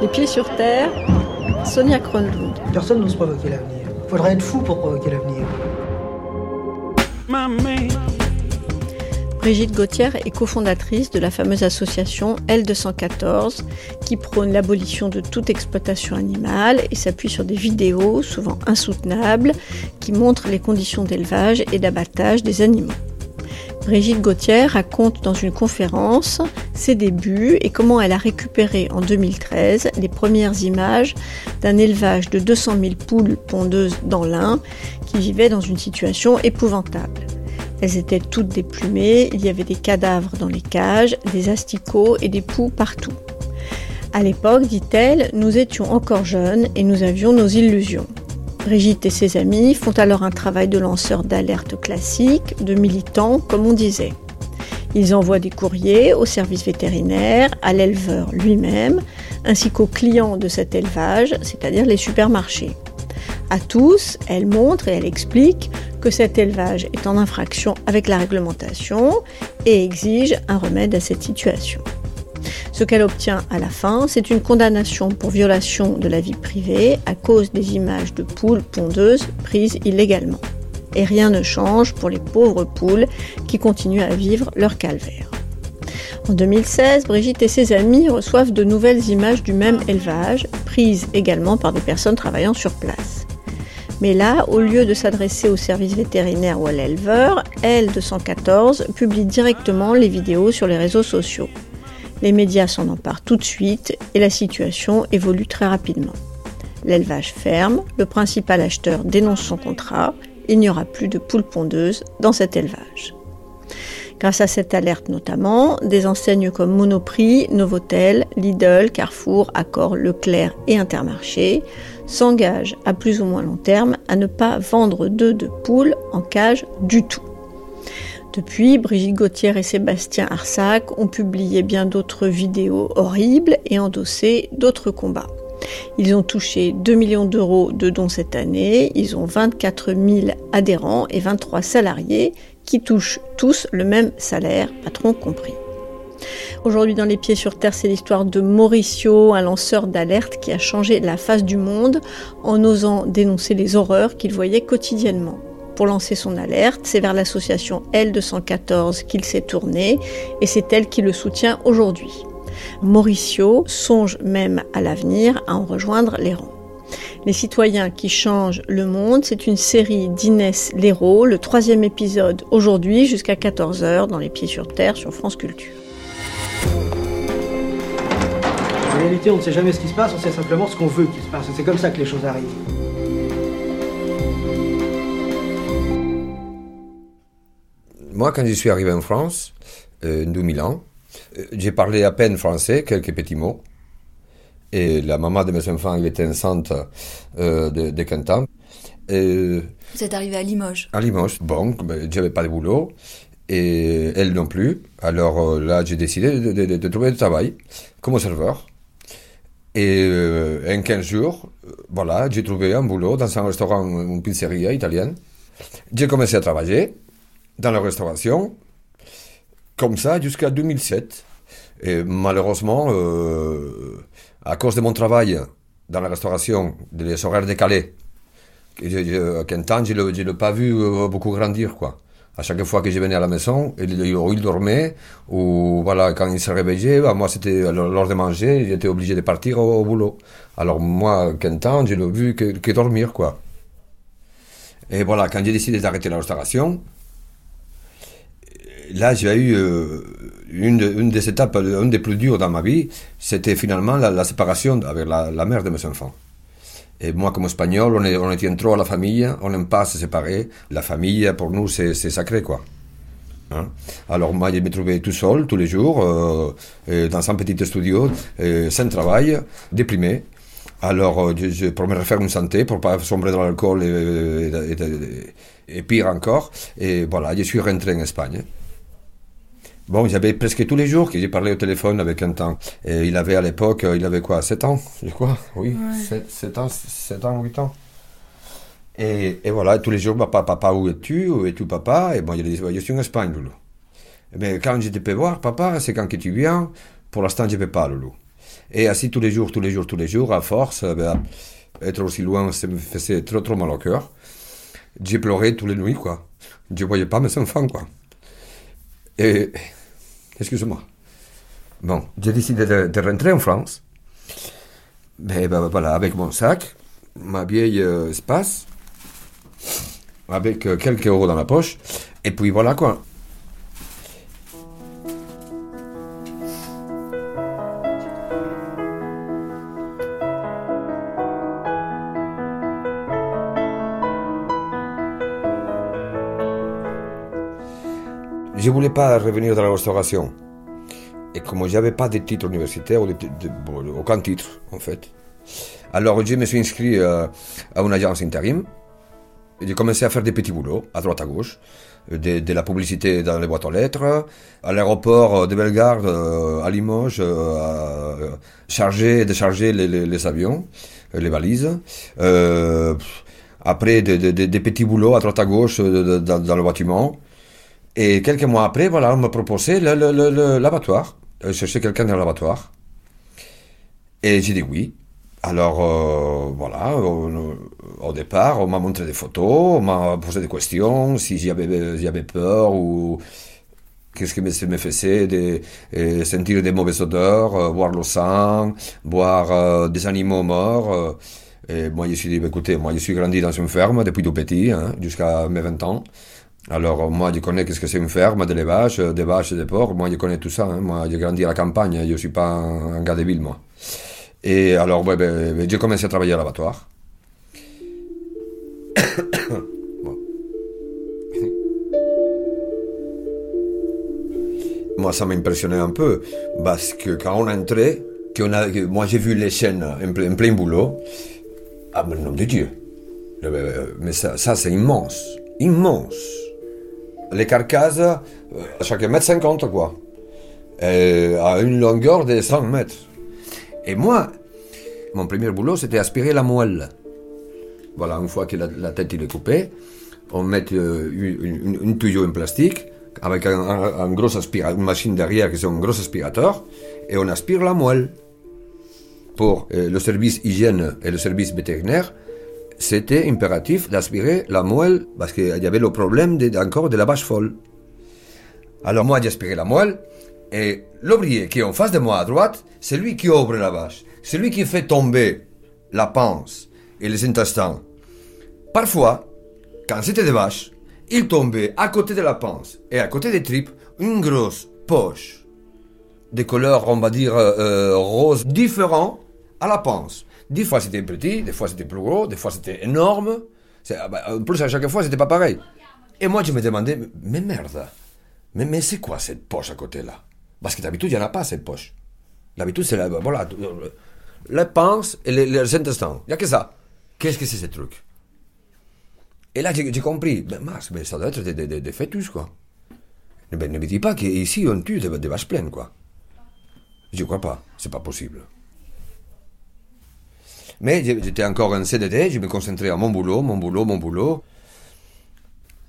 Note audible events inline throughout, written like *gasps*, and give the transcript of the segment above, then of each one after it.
Les pieds sur terre, Sonia Kronlund. Personne n'ose provoquer l'avenir. Faudrait être fou pour provoquer l'avenir. Brigitte Gauthier est cofondatrice de la fameuse association L214 qui prône l'abolition de toute exploitation animale et s'appuie sur des vidéos souvent insoutenables qui montrent les conditions d'élevage et d'abattage des animaux. Brigitte Gauthier raconte dans une conférence ses débuts et comment elle a récupéré en 2013 les premières images d'un élevage de 200 000 poules pondeuses dans l'Ain qui vivaient dans une situation épouvantable. Elles étaient toutes déplumées, il y avait des cadavres dans les cages, des asticots et des poux partout. À l'époque, dit-elle, nous étions encore jeunes et nous avions nos illusions. Brigitte et ses amis font alors un travail de lanceur d'alerte classique, de militants, comme on disait. Ils envoient des courriers au service vétérinaire, à l'éleveur lui-même, ainsi qu'aux clients de cet élevage, c'est-à-dire les supermarchés. À tous, elle montre et elle explique que cet élevage est en infraction avec la réglementation et exige un remède à cette situation. Ce qu'elle obtient à la fin, c'est une condamnation pour violation de la vie privée à cause des images de poules pondeuses prises illégalement. Et rien ne change pour les pauvres poules qui continuent à vivre leur calvaire. En 2016, Brigitte et ses amis reçoivent de nouvelles images du même élevage, prises également par des personnes travaillant sur place. Mais là, au lieu de s'adresser au service vétérinaire ou à l'éleveur, L214 publie directement les vidéos sur les réseaux sociaux. Les médias s'en emparent tout de suite et la situation évolue très rapidement. L'élevage ferme, le principal acheteur dénonce son contrat, il n'y aura plus de poules pondeuses dans cet élevage. Grâce à cette alerte notamment, des enseignes comme Monoprix, Novotel, Lidl, Carrefour, Accor, Leclerc et Intermarché s'engagent à plus ou moins long terme à ne pas vendre d'œufs de poules en cage du tout. Depuis, Brigitte Gauthier et Sébastien Arsac ont publié bien d'autres vidéos horribles et endossé d'autres combats. Ils ont touché 2 millions d'euros de dons cette année, ils ont 24 000 adhérents et 23 salariés qui touchent tous le même salaire, patron compris. Aujourd'hui dans Les Pieds sur Terre, c'est l'histoire de Mauricio, un lanceur d'alerte qui a changé la face du monde en osant dénoncer les horreurs qu'il voyait quotidiennement. Pour lancer son alerte, c'est vers l'association L214 qu'il s'est tourné et c'est elle qui le soutient aujourd'hui. Mauricio songe même à l'avenir à en rejoindre les rangs. Les citoyens qui changent le monde, c'est une série d'Inès Léraud, le troisième épisode aujourd'hui jusqu'à 14h dans Les Pieds sur Terre sur France Culture. En réalité, on ne sait jamais ce qui se passe, on sait simplement ce qu'on veut qu'il se passe. C'est comme ça que les choses arrivent. Moi, quand je suis arrivé en France, euh, en 2000 ans, euh, j'ai parlé à peine français, quelques petits mots. Et la maman de mes enfants, elle était enceinte euh, de, de 15 ans. Et, Vous êtes arrivé à Limoges À Limoges, bon, ben, j'avais pas de boulot. Et elle non plus. Alors euh, là, j'ai décidé de, de, de, trouver du travail comme serveur. Et en 15 jours, voilà, j'ai trouvé un boulot dans un restaurant, une pizzeria italienne. J'ai commencé à travailler dans la restauration, comme ça, jusqu'à 2007. Et malheureusement, euh, à cause de mon travail dans la restauration, des horaires décalés, qu'un temps, je ne l'ai pas vu euh, beaucoup grandir, quoi. À chaque fois que je venais à la maison, il, il dormait, ou voilà, quand il se réveillait, bah, moi c'était l'heure de manger, j'étais obligé de partir au, boulot. Alors moi, qu'un temps, je l'ai vu que, que, dormir, quoi. Et voilà, quand j'ai décidé d'arrêter la restauration, là j'ai eu euh, une, de, une, des étapes, une des plus dures dans ma vie, c'était finalement la, séparation avec la, mère de mes enfants. Et moi, comme espagnol, on, est, on tient trop à la famille, on n'aime pas se séparer. La famille, pour nous, c'est sacré, quoi. Hein? Alors moi, je me trouvais tout seul, tous les jours, euh, dans un petit studio, euh, sans travail, déprimé. Alors, je, je, pour me refaire une santé, pour pas sombrer dans l'alcool et, pire encore, et voilà, je suis rentré en Espagne. Bon, j'avais presque tous les jours que j'ai parlé au téléphone avec un temps. Et il avait à l'époque, il avait quoi 7 ans, je crois? Oui, ouais. 7, 7, ans, 7 ans, 8 ans. Et, et voilà, tous les jours, papa, papa, où es-tu? Où es-tu, papa? Et bon, il dit, je suis en Espagne, Loulou. Mais quand je te peux voir, papa, c'est quand que tu viens? Pour l'instant, je ne peux pas, Loulou. Et ainsi tous les jours, tous les jours, tous les jours, à force, euh, ben, être aussi loin, ça me faisait trop, trop mal au cœur. J'ai pleuré toutes les nuits, quoi. Je ne voyais pas mes enfants, quoi. Et, excusez-moi. Bon, j'ai décidé de, rentrer en France. Ben, voilà, avec mon sac, ma vieille euh, espace, avec euh, quelques euros dans la poche, et puis voilà, quoi. Pas revenir dans la restauration. Et comme j'avais pas de titre universitaire, ou de, aucun titre en fait, alors je me suis inscrit euh, à une agence intérim. J'ai commencé à faire des petits boulots, à droite à gauche, de, la publicité dans les boîtes aux lettres, à l'aéroport de Bellegarde, euh, à Limoges, euh, à charger décharger les, avions, les valises. après, des petits boulots à droite à gauche dans le bâtiment. Et quelques mois après, voilà, on me proposait l'abattoir. Je cherchais quelqu'un dans l'abattoir. Et j'ai dit oui. Alors, euh, voilà, au, départ, on m'a montré des photos, on m'a posé des questions, si j'avais peur ou qu'est-ce qui me, faisait de, sentir des mauvaises odeurs, euh, voir le sang, voir euh, des animaux morts. et moi, je suis dit, bah, écoutez, moi, je suis grandi dans une ferme depuis tout petit, hein, jusqu'à mes 20 ans. Alors, moi, je connais qu'est-ce que c'est une ferme, des vaches, des vaches des porcs. Moi, je connais tout ça. Hein. Moi, j'ai grandi à la campagne. Je ne suis pas un, gars de ville, moi. Et alors, ben, ben, j'ai commencé à travailler à l'abattoir. *coughs* *coughs* moi, ça m'impressionnait un peu. Parce que quand on entrait, qu'on a, moi, j'ai vu les chaînes en plein, boulot. Ah, mais nom de Dieu. Mais ça, ça c'est immense. Immense les carcasses à chaque mètre cinquante, quoi. à une longueur de 100 mètres. Et moi, mon premier boulot, c'était aspirer la moelle. Voilà, une fois que la, tête est coupée, on met euh, une, tuyau en plastique avec un, gros une machine derrière qui est un gros aspirateur, et on aspire la moelle. Pour euh, le service hygiène et le service vétérinaire, c'était impératif d'aspirer la moelle parce qu'il y avait le problème encore de la vache folle. Alors moi aspiré la moelle et l'ouvrier qui est en face de moi à droite, c'est lui qui ouvre la vache. C'est lui qui fait tomber la panse et les intestins. Parfois, quand c'était des vaches, il tombait à côté de la panse et à côté des tripes une grosse poche de couleur, on va dire, euh, euh, rose différent à la panse. Des fois c'était petit, des fois c'était plus gros, des fois c'était énorme. Ah bah, en plus, à chaque fois, c'était pas pareil. Et moi, je me demandais, mais merde, mais, mais c'est quoi cette poche à côté là Parce que d'habitude, il n'y en a pas cette poche. D'habitude, c'est la, voilà, les pinces et les, les intestins. Il n'y a que ça. Qu'est-ce que c'est ce truc? Et là, j'ai compris, mais Max, mais ça doit être des, des, des fœtus, quoi. Ben, ne me dis pas qu'ici, on tue des, des vaches pleines, quoi. Je crois pas, c'est pas possible. Mais j'étais encore en CDD, je me concentrais à mon boulot, mon boulot, mon boulot.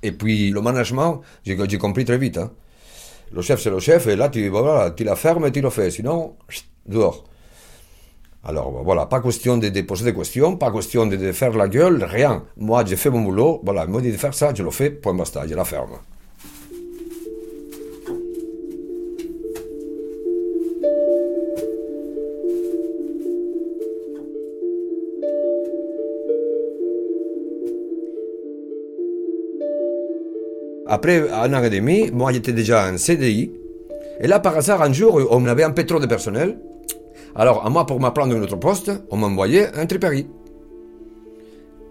Et puis le management, j'ai compris très vite. Hein. Le chef, c'est le chef, et là, tu, voilà, tu la fermes et tu le fais, sinon, dehors. Alors voilà, pas question de, poser des questions, pas question de, de, faire la gueule, rien. Moi, j'ai fait mon boulot, voilà, il m'a dit de faire ça, je le fais, point basta, je la ferme. Après et demi, moi j'étais déjà en CDI. Et là, par hasard, un jour, on avait un trop de personnel. Alors, à moi, pour m'apprendre un autre poste, on m'envoyait un tripéry.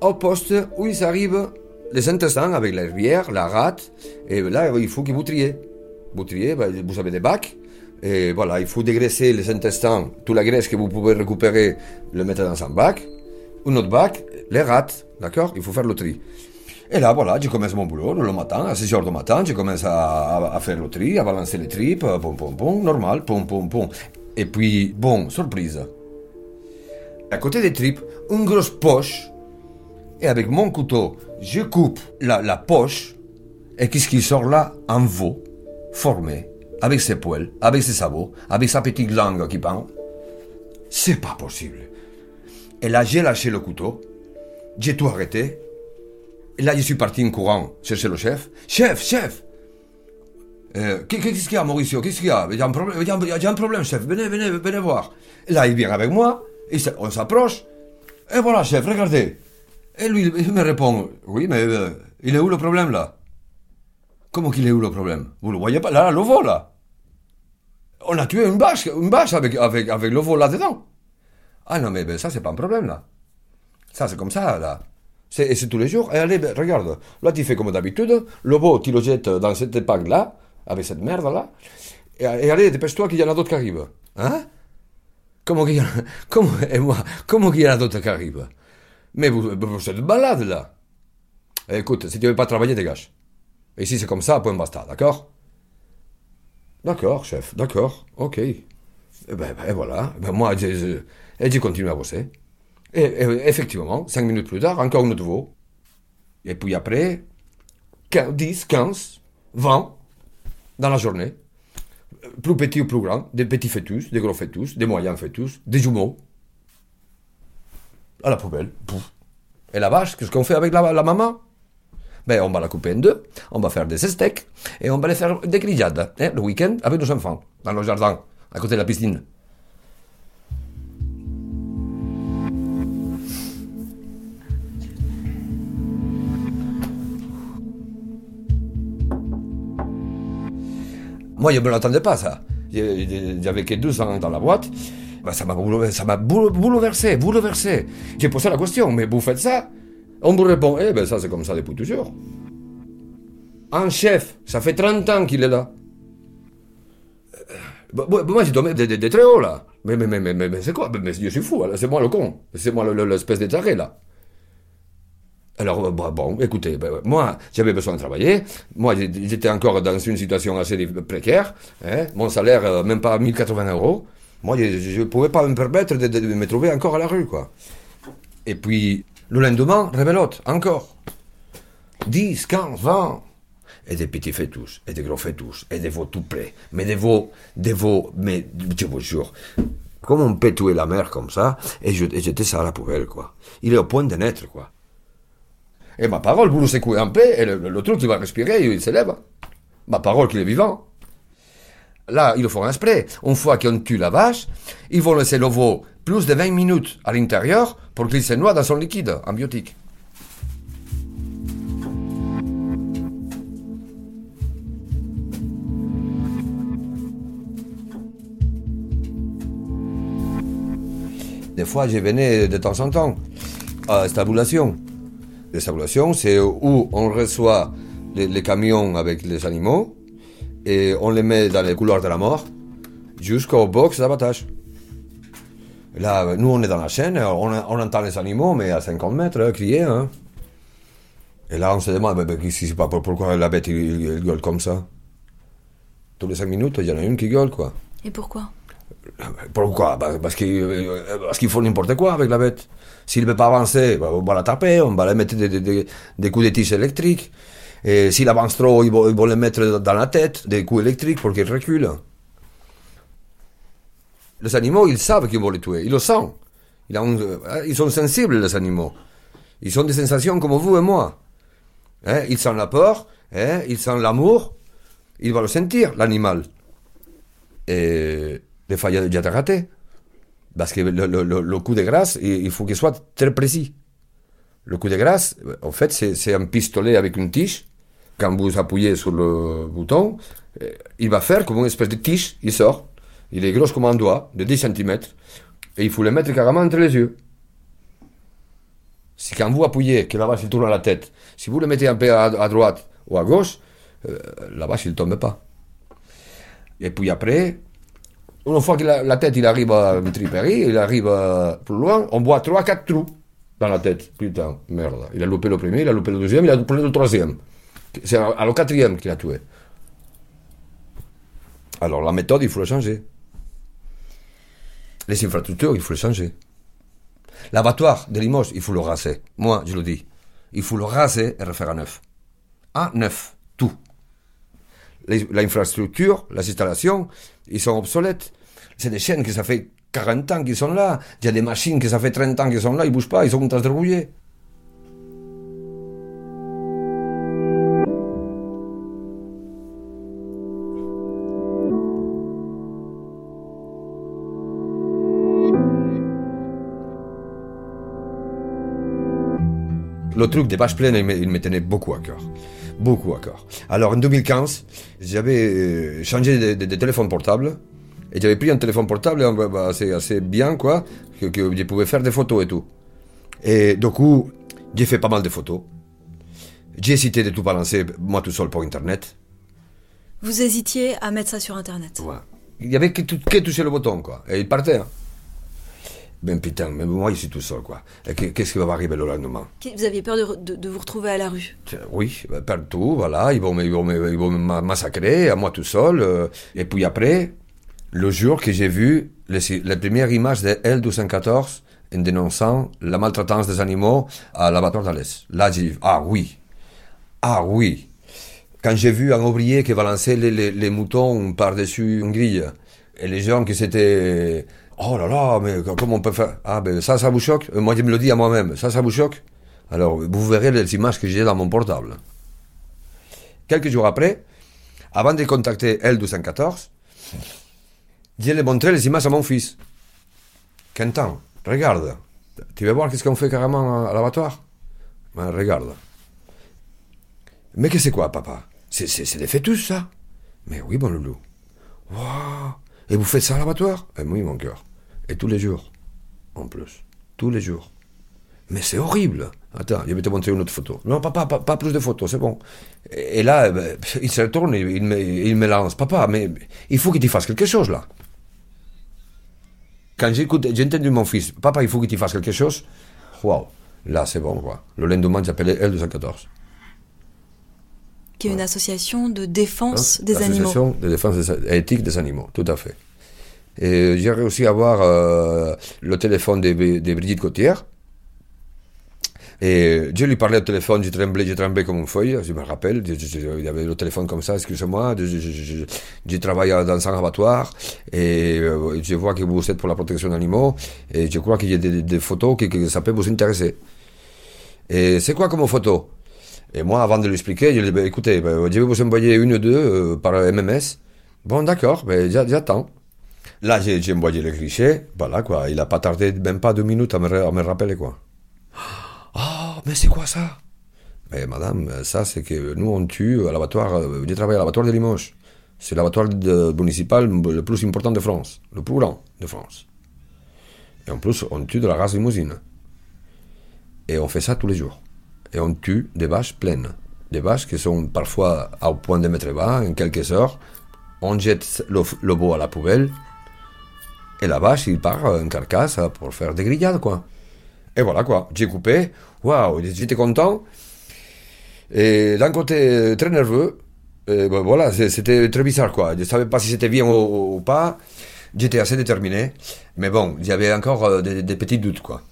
Au poste où ils arrivent les intestins avec la rivière, la rate, et là, il faut que vous triez. Vous triez, ben, vous avez des bacs, et voilà, il faut dégraisser les intestins, toute la graisse que vous pouvez récupérer, le mettre dans un bac. Un autre bac, les rates, d'accord? Il faut faire le tri. Et là, voilà, je commence mon boulot le matin, à 6 heures du matin, je commence à, faire le tri, à balancer les tripes, pom pom pom, normal, pom pom pom. Et puis, bon, surprise. À côté des tripes, une grosse poche, et avec mon couteau, je coupe la, la poche, et qu'est-ce qui sort là? Un veau, formé, avec ses poils, avec ses sabots, avec sa petite langue qui pend. C'est pas possible. Et là, j'ai lâché le couteau. J'ai tout arrêté. Et là, je suis parti en courant chercher le chef. Chef, chef euh, Qu'est-ce qu'il y a, Mauricio? Qu'est-ce qu'il y a? Il y a un un problème, chef. Venez, venez, venez voir. Et là, il vient avec moi. On s'approche. Et voilà, chef, regardez. Et lui, il me répond Oui, mais euh, il est où le problème là? Comment qu'il est où le problème? Vous le voyez pas? Là, le vol là. On a tué une bâche, une bâche avec, avec, avec le vol là-dedans. Ah non, mais ben, ça, c'est pas un problème là. Ça, c'est comme ça là. Et c'est tous les jours. Et allez, ben, regarde, là, tu fais comme d'habitude. Le veau, tu le jettes dans cette épingle là, avec cette merde là. Et, allez, dépêche-toi qu'il y en a d'autres qui arrivent. Hein? Comment qu'il y, a... *laughs* comment... Et moi, comment qu'il y en a d'autres qui arrivent? Mais vous, vous êtes balade là. écoute, si tu veux pas travailler, dégage. Et ici, c'est comme ça, point basta, d'accord? D'accord, chef, d'accord, ok. Et eh ben, ben voilà, ben moi, j'ai continué à bosser. Et, effectivement, cinq minutes plus tard, encore une autre veau. Et puis après, 10, 15, 20 dans la journée. Plus petits ou plus grands, des petits fœtus, des gros fœtus, des moyens fœtus, des jumeaux. À la poubelle. Pouf. Et la vache, qu'est-ce qu'on fait avec la, la maman? Ben, on va la couper en deux, on va faire des steaks et on va les faire des grillades hein, le week-end avec nos enfants, dans le jardin, à côté de la piscine. Moi, je ne me l'attendais pas, ça. J'avais que 12 ans dans la boîte. Ben, ça m'a bouleversé, bouleversé. J'ai posé la question, mais vous faites ça? On vous répond, eh ben ça c'est comme ça depuis toujours. Un chef, ça fait 30 ans qu'il est là. Euh, moi j'ai tombé de, très haut là. Mais, mais, mais, mais, mais c'est quoi? Mais, Je suis fou, c'est moi le con. C'est moi l'espèce de taré là. Alors, bon, écoutez, ben, moi, j'avais besoin de travailler. Moi, j'étais encore dans une situation assez précaire. Hein. Mon salaire, euh, même pas 1080 euros. Moi, je ne pouvais pas me permettre de, me trouver encore à la rue, quoi. Et puis, le lendemain, rebelote, encore. 10, 15, 20. Et des petits fœtus, et des gros fœtus, et des veaux tout près. Mais des veaux, des veaux, mais je vous jure, comme on peut tuer la mer comme ça, et, jeter ça à la poubelle, quoi. Il est au point de naître, quoi. Et ma parole, vous le secouez en paix, et le, truc qui va respirer, il s'élève. Ma parole qu'il est vivant. Là, ils le font exprès. Une fois qu'on tue la vache, ils vont laisser le veau plus de 20 minutes à l'intérieur pour qu'il se noie dans son liquide ambiotique. Des fois, je venais de temps en temps à stabulation. Les stabulations, c'est où on reçoit les, les, camions avec les animaux et on les met dans les couloirs de la mort jusqu'au box d'abattage. Là, nous, on est dans la chaîne, on, entend les animaux, mais à 50 mètres, hein, crier. Hein. Et là, on se demande, pas, pourquoi la bête, il, gueule comme ça? Tous les 5 minutes, il y en a une qui gueule, quoi. Et pourquoi? Pourquoi? Bah, Parce qu'il parce qu'il faut n'importe quoi avec la bête. S'il ne veut pas avancer, bah, on va la taper, on va lui mettre des, coups de tige électriques. Et s'il avance trop, ils vont, ils le mettre dans la tête, des coups électriques pour qu'il recule. Les animaux, ils savent qu'ils vont les tuer, ils le sentent. Euh, ils, sont sensibles, les animaux. Ils ont des sensations comme vous et moi. Hein? Ils sentent la peur, hein? ils sentent l'amour, ils vont le sentir, l'animal. Et des y a déjà raté. Parce que le, coup de grâce, il faut qu'il soit très précis. Le coup de grâce, en fait, c'est un pistolet avec une tige. Quand vous appuyez sur le bouton, euh, il va faire comme une espèce de tige, il sort. Il est gros comme un doigt, de 10 cm, et il faut le mettre carrément entre les yeux. Si quand vous appuyez, que la vache tourne à la tête, si vous le mettez un peu à, droite ou à gauche, euh, la vache ne tombe pas. Et puis après, une fois que la, tête il arrive à Tripéry, il arrive plus loin, on voit 3-4 trous dans la tête. Putain, merde. Il a loupé le premier, il a loupé le deuxième, il a loupé le troisième. C'est à, le quatrième qu'il a tué. Alors la méthode, il faut la changer. Les infrastructures, il faut les changer. L'abattoir de Limoges, il faut le raser. Moi, je le dis. Il faut le raser et refaire à neuf. À neuf, tout. L'infrastructure, les installations, ils sont obsolètes. C'est des chaînes que ça fait 40 ans qu'ils sont là. Il y a des machines que ça fait 30 ans qu'ils sont là, ils bougent pas, ils sont rouiller. Le truc des vaches pleines, il me, tenait beaucoup à cœur. Beaucoup cœur. Alors en 2015, j'avais euh, changé de, téléphone portable. Et j'avais pris un téléphone portable bah, assez, assez bien, quoi, que, que, je pouvais faire des photos et tout. Et du coup, j'ai fait pas mal de photos. J'ai hésité de tout balancer, moi tout seul, pour Internet. Vous hésitiez à mettre ça sur Internet Ouais. Il y avait que, que toucher le bouton, quoi. Et il partait. Hein. Ben putain, mais moi je suis tout seul quoi. Qu'est-ce qui va arriver le lendemain Vous aviez peur de, vous retrouver à la rue Oui, ben, partout, voilà, ils vont, me, ils vont, ils vont me massacrer, à moi tout seul. Euh. et puis après, le jour que j'ai vu la première image de L214 en dénonçant la maltraitance des animaux à l'abattoir d'Alès. Là j'ai dit, ah oui, ah oui. Quand j'ai vu un ouvrier qui balançait les, les, les moutons par-dessus une grille, et les gens qui s'étaient Oh là là, mais comment on peut faire? Ah ben ça, ça vous choque? Euh, Moi, je me le dis à moi-même. Ça, ça vous choque? Alors, vous verrez les images que j'ai dans mon portable. Quelques jours après, avant de contacter L214, je lui ai montré les images à mon fils. Quentin, regarde. Tu veux voir qu'est-ce qu'on fait carrément à l'abattoir? Ben, Regarde. Mais que c'est quoi, papa? C'est des fœtus, ça? Mais oui, bon loulou. Waouh et vous faites ça à l'abattoir eh Oui, mon cœur. Et tous les jours. En plus. Tous les jours. Mais c'est horrible. Attends, je vais te montrer une autre photo. Non, papa, pas, plus de photos, c'est bon. Et, là, eh ben, il se retourne, il, me, il me lance. Papa, mais il faut que tu fasses quelque chose là. Quand j'écoute, j'ai entendu mon fils, papa, il faut que tu fasses quelque chose. Waouh, là c'est bon, quoi. Le lendemain, j'appelais L214 qui est une association de défense hein, des animaux. Association de défense des, éthique des animaux, tout à fait. Et j'ai réussi à avoir euh, le téléphone de, de, Brigitte Cotière. Et je lui parlais au téléphone, j'ai tremblé, j'ai tremblé comme une feuille, je me rappelle, il y avait le téléphone comme ça, excusez-moi, je, travaille dans un abattoir et euh, je vois que vous êtes pour la protection des animaux et je crois qu'il y a des, photos que, que, ça peut vous intéresser. Et c'est quoi comme photo? Et moi, avant de lui expliquer, je lui ai dit, bah, écoutez, bah, je vais vous envoyer une ou deux euh, par MMS. Bon, d'accord, mais j'attends. Là, j'ai envoyé le cliché, voilà quoi. Il n'a pas tardé même pas deux minutes à me, me rappeler quoi. *gasps* Ah, mais c'est quoi ça? Mais madame, ça c'est que nous on tue à l'abattoir, euh, j'ai travaillé à l'abattoir de Limoges. C'est l'abattoir municipal le plus important de France, le plus grand de France. Et en plus, on tue de la race limousine. Et on fait ça tous les jours et on tue des vaches pleines. Des vaches qui sont parfois au point de mettre bas en quelques heures. On jette le, le à la poubelle et vache, il part en carcasse pour faire des grillades, quoi. Et voilà, quoi. J'ai coupé. Waouh, j'étais content. Et d'un côté, très nerveux. Et ben voilà, c'était très bizarre, quoi. Je ne savais pas si c'était bien ou, pas. J'étais assez déterminé. Mais bon, avait encore euh, des petits doutes, quoi.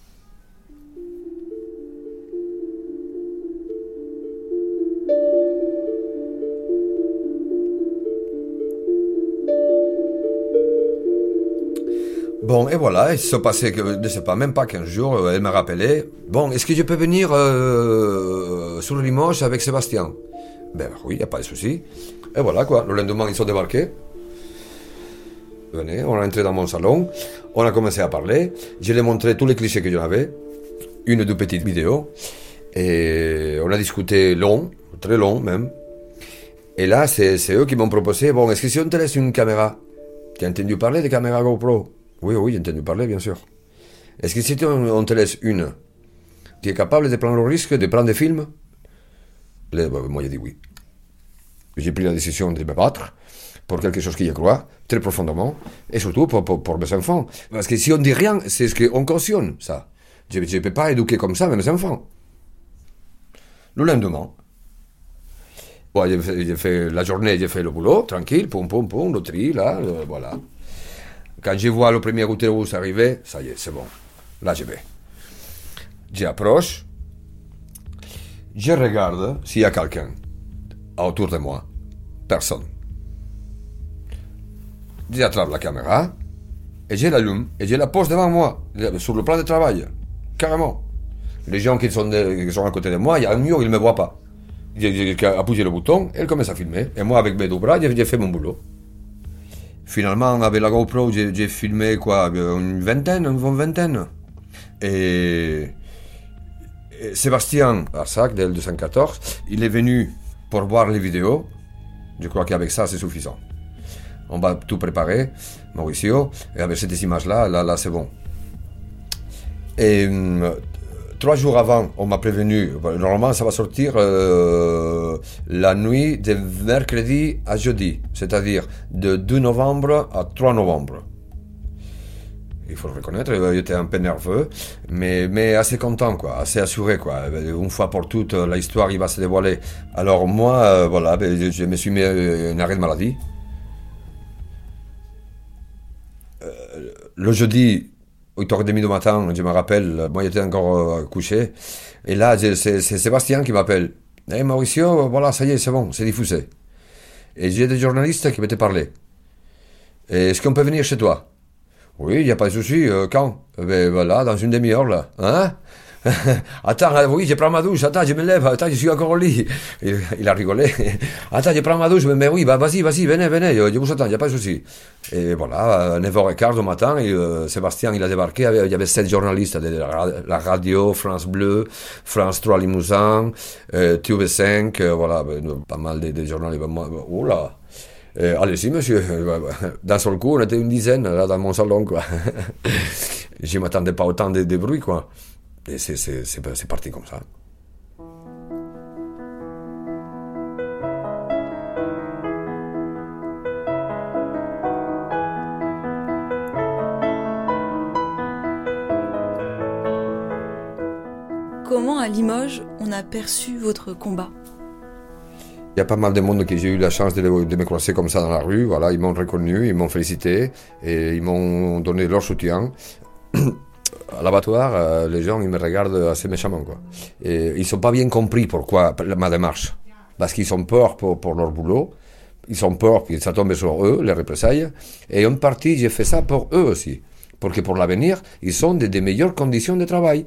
Bon, et voilà, il se passait, que, je ne sais pas, même pas 15 jours, euh, elle m'a rappelé, bon, est-ce que je peux venir euh, sur Limoges avec Sébastien? Ben oui, il n'y a pas de souci. Et voilà, quoi, le lendemain, ils sont débarqués. Venez, on est entré dans mon salon, on a commencé à parler, je lui ai montré tous les clichés que j'avais, une ou deux petites vidéos, et on a discuté long, très long même. Et là, c'est eux qui m'ont proposé, bon, est-ce que si on te laisse une caméra? Tu as entendu parler des caméras GoPro? Oui, oui, j'ai entendu parler, bien sûr. Est-ce que si on te laisse une, tu es capable de prendre le risque de prendre des films? Bah, Moi, j'ai dit oui. J'ai pris la décision de me battre pour quelque chose qui y croit très profondément, et surtout pour, mes enfants. Parce que si on dit rien, c'est ce qu'on cautionne, ça. Je ne peux pas éduquer comme ça mes enfants. Le lendemain, bon, j'ai fait, la journée, j'ai fait le boulot, tranquille, pom, pom, pom, le tri, là, voilà. Quand je vois le premier autobus arriver, ça y est, c'est bon. Là, je vais. J'approche. Je regarde s'il y a quelqu'un autour de moi. Personne. J'attrape la caméra. et j'ai l'allume, et j'ai la pose devant moi, sur le plan de travail, carrément. Les gens qui sont, qui sont à côté de moi, il y a un mur, ils ne me voient pas. J'ai appuyé le bouton, elle commence à filmer, et moi, avec mes deux bras, j'ai fait mon boulot. Finalement, avec la GoPro, j'ai filmé quoi, une vingtaine, une vingtaine. Et, Sébastien Arsac, de L214, il est venu pour voir les vidéos. Je crois qu'avec ça, c'est suffisant. On va tout préparer, Mauricio, et avec ces images-là, là, là, c'est bon. Hum, trois jours avant, on m'a prévenu, normalement ça va sortir euh, la nuit de mercredi à jeudi, c'est-à-dire de 2 novembre à 3 novembre. Il faut le reconnaître, j'étais un peu nerveux, mais, mais assez content, quoi, assez assuré. Quoi. Une fois pour toutes, l'histoire va se dévoiler. Alors moi, euh, voilà, ben, je me suis mis un arrêt de maladie. Euh, le jeudi, 8h30 du matin, je me rappelle, moi j'étais encore euh, couché. Et là, c'est Sébastien qui m'appelle. Eh Mauricio, voilà, ça y est, c'est bon, c'est diffusé. Et j'ai des journalistes qui m'étaient parlé. Est-ce qu'on peut venir chez toi? Oui, il n'y a pas de souci. Euh, quand? Eh Ben voilà, dans une demi-heure là. Hein? *laughs* attends, euh, oui, je prends ma douche, attends, je me lève, attends, je suis encore au lit. Il, a rigolé. attends, je prends ma douche, mais, oui, bah, vas-y, vas-y, venez, venez, je vous attends, il n'y a pas de souci. Et voilà, à 9h15 du matin, euh, Sébastien, il a débarqué, il y avait sept journalistes de la, radio, France Bleu, France 3 Limousin, euh, TV5, euh, voilà, ben, pas mal de, journalistes. Oh Allez-y, monsieur. D'un seul coup, on était une dizaine, là, dans mon salon, quoi. *laughs* je m'attendais pas autant de, de bruit, quoi. Et c'est parti comme ça. Comment à Limoges on a perçu votre combat? Il y a pas mal de monde que j'ai eu la chance de, de, me croiser comme ça dans la rue. Voilà, ils m'ont reconnu, ils m'ont félicité et ils m'ont donné leur soutien. L'abattoir, euh, les gens ils me regardent assez méchamment. Quoi. Et ils sont pas bien compris pourquoi ma démarche. Parce qu'ils ont peur pour, leur boulot, ils ont peur que ça tombe sur eux, les représailles. Et en partie, j'ai fait ça pour eux aussi. Parce que pour l'avenir, ils sont des, des meilleures conditions de travail.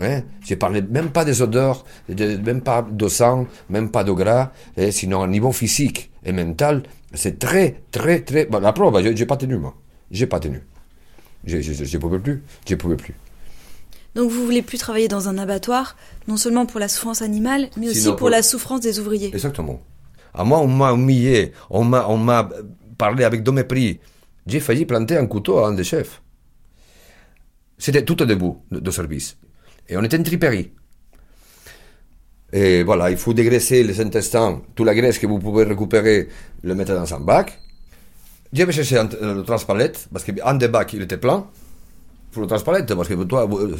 Hein? Je parlais même pas des odeurs, même pas de sang, même pas de gras, sinon à niveau physique et mental, c'est très, très, très... la preuve, j'ai pas tenu, moi. J'ai pas tenu. Je ne pouvais plus. Je pouvais plus. Donc vous voulez plus travailler dans un abattoir, non seulement pour la souffrance animale, mais aussi pour, la souffrance des ouvriers. Exactement. À moi, on m'a humilié, on m'a, on m'a parlé avec de mépris. J'ai failli planter un couteau à un des chefs. C'était tout au début de, service. Et on était en triperie. Et voilà, il faut dégraisser les intestins, toute la graisse que vous pouvez récupérer, le mettre dans un bac. J'avais cherché euh, le transpalette, parce qu'un des bacs, il était plein. Pour le transpalette, parce que toi, euh,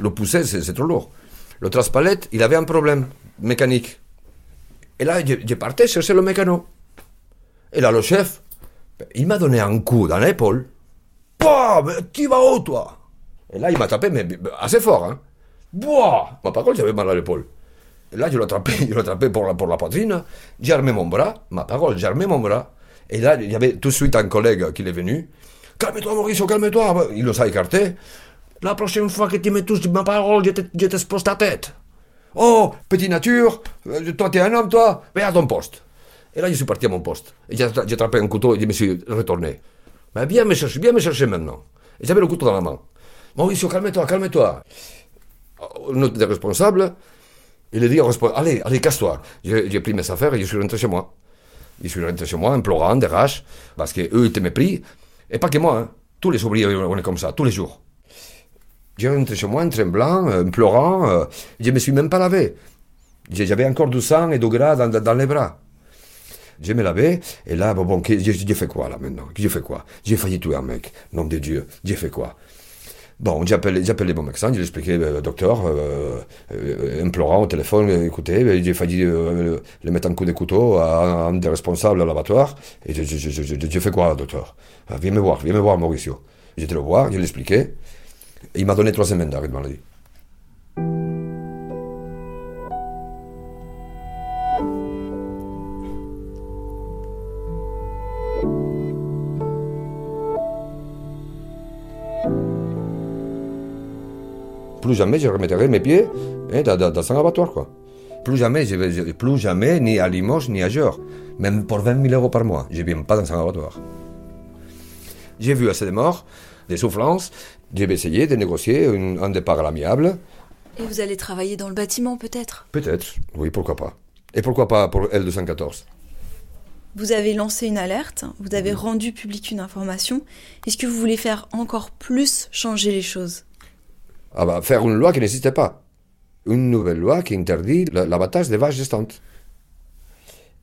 le pousser, c'est trop lourd. Le transpalette, il avait un problème mécanique. Et là, je, partais chercher le mécano. Et là, le chef, il m'a donné un coup dans l'épaule. Bah, tu vas où, toi? Et là, il m'a tapé, mais assez fort, hein. Boah Ma parole, j'avais mal à l'épaule. Et là, je l'ai attrapé, *laughs* je l'ai attrapé pour la, pour la poitrine. J'ai armé mon bras, ma parole, j'ai armé mon bras. Et là, il y avait tout de suite un collègue qui est venu. Calme-toi, Maurice, calme-toi. Il nous a écarté. La prochaine fois que tu me touches ma parole, je t'expose ta tête. Oh, petite nature, euh, toi, tu es un homme, toi, viens à ton poste. Et là, je suis parti à mon poste. Et j'ai attrapé un couteau et je me suis retourné. Mais viens me chercher, viens me chercher maintenant. Et j'avais le couteau dans la main. Maurice, calme-toi, calme-toi. Notre des responsables, il a dit Allez, allez, casse-toi. J'ai pris mes affaires et je suis rentré chez moi. Je suis rentré chez moi, implorant, des raches, parce qu'eux étaient mépris. Et pas que moi, hein. tous les ouvriers, on est comme ça, tous les jours. J'ai rentré chez moi, en tremblant, implorant, euh, je me suis même pas lavé. J'avais encore du sang et du gras dans, dans les bras. Je me lavais, et là, bon, bon j'ai fait quoi là maintenant? J'ai fait quoi? J'ai failli tuer un mec, nom de Dieu, j'ai fait quoi? Bon, j'appelle, les bons médecins, je lui euh, docteur, euh, euh, implorant au téléphone, écoutez, j'ai failli le mettre un coup de couteau à un des responsables à l'abattoir, et j'ai fait quoi, docteur? Ah, Viens me voir, viens me voir, Mauricio. J'étais le voir, je lui expliqué, il m'a donné trois semaines d'arrêt de maladie. Plus jamais je remettrai mes pieds hein, dans, dans, un abattoir. Quoi. Plus jamais, je vais, plus jamais, ni à Limoges, ni ailleurs. Même pour 20 000 euros par mois, je ne viens pas dans un abattoir. J'ai vu assez de morts, des souffrances. Je vais essayer de négocier un départ à l'amiable. Et vous allez travailler dans le bâtiment, peut-être? Peut-être, oui, pourquoi pas. Et pourquoi pas pour L214 Vous avez lancé une alerte, vous avez rendu public une information. Est-ce que vous voulez faire encore plus changer les choses? Ah bah, Faire une loi qui n'existait pas. Une nouvelle loi qui interdit l'abattage des vaches gestantes.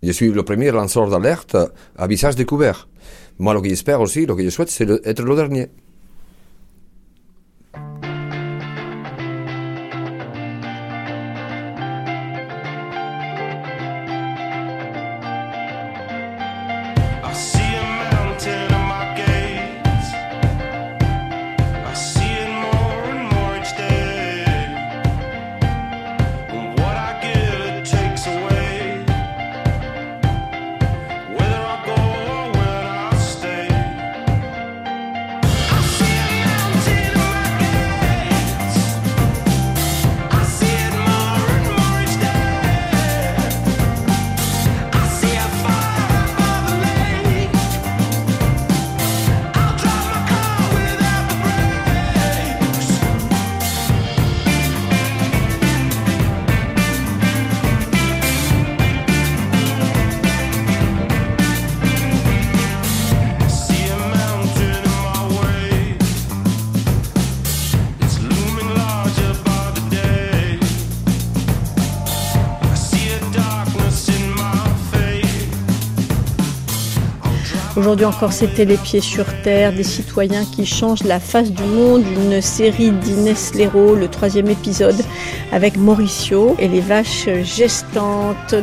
Je suis le premier lanceur d'alerte à visage découvert. Moi, ce que j'espère aussi, ce que je souhaite, c'est être le dernier. Aujourd'hui encore, c'était les pieds sur terre, des citoyens qui changent la face du monde, une série d'Inès Léraud, le troisième épisode, avec Mauricio et les vaches gestantes.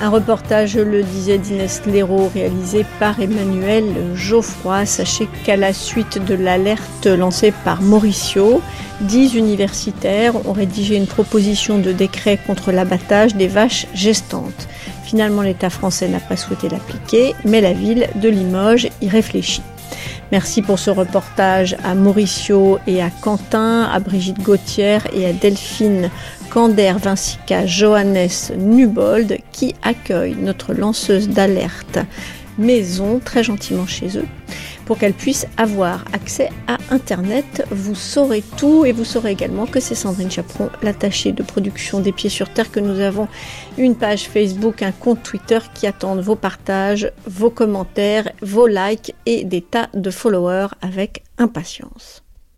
Un reportage, je le disais, d'Inès Léraud, réalisé par Emmanuel Geoffroy. Sachez qu'à la suite de l'alerte lancée par Mauricio, dix universitaires ont rédigé une proposition de décret contre l'abattage des vaches gestantes. Finalement, l'État français n'a pas souhaité l'appliquer, mais la ville de Limoges y réfléchit. Merci pour ce reportage à Mauricio et à Quentin, à Brigitte Gauthier et à Delphine Kander Vincica Johannes Nubold qui accueillent notre lanceuse d'alerte maison très gentiment chez eux pour qu'elle puisse avoir accès à Internet. Vous saurez tout et vous saurez également que c'est Sandrine Chaperon, l'attachée de production des Pieds sur Terre, que nous avons une page Facebook, un compte Twitter qui attendent vos partages, vos commentaires, vos likes et des tas de followers avec impatience.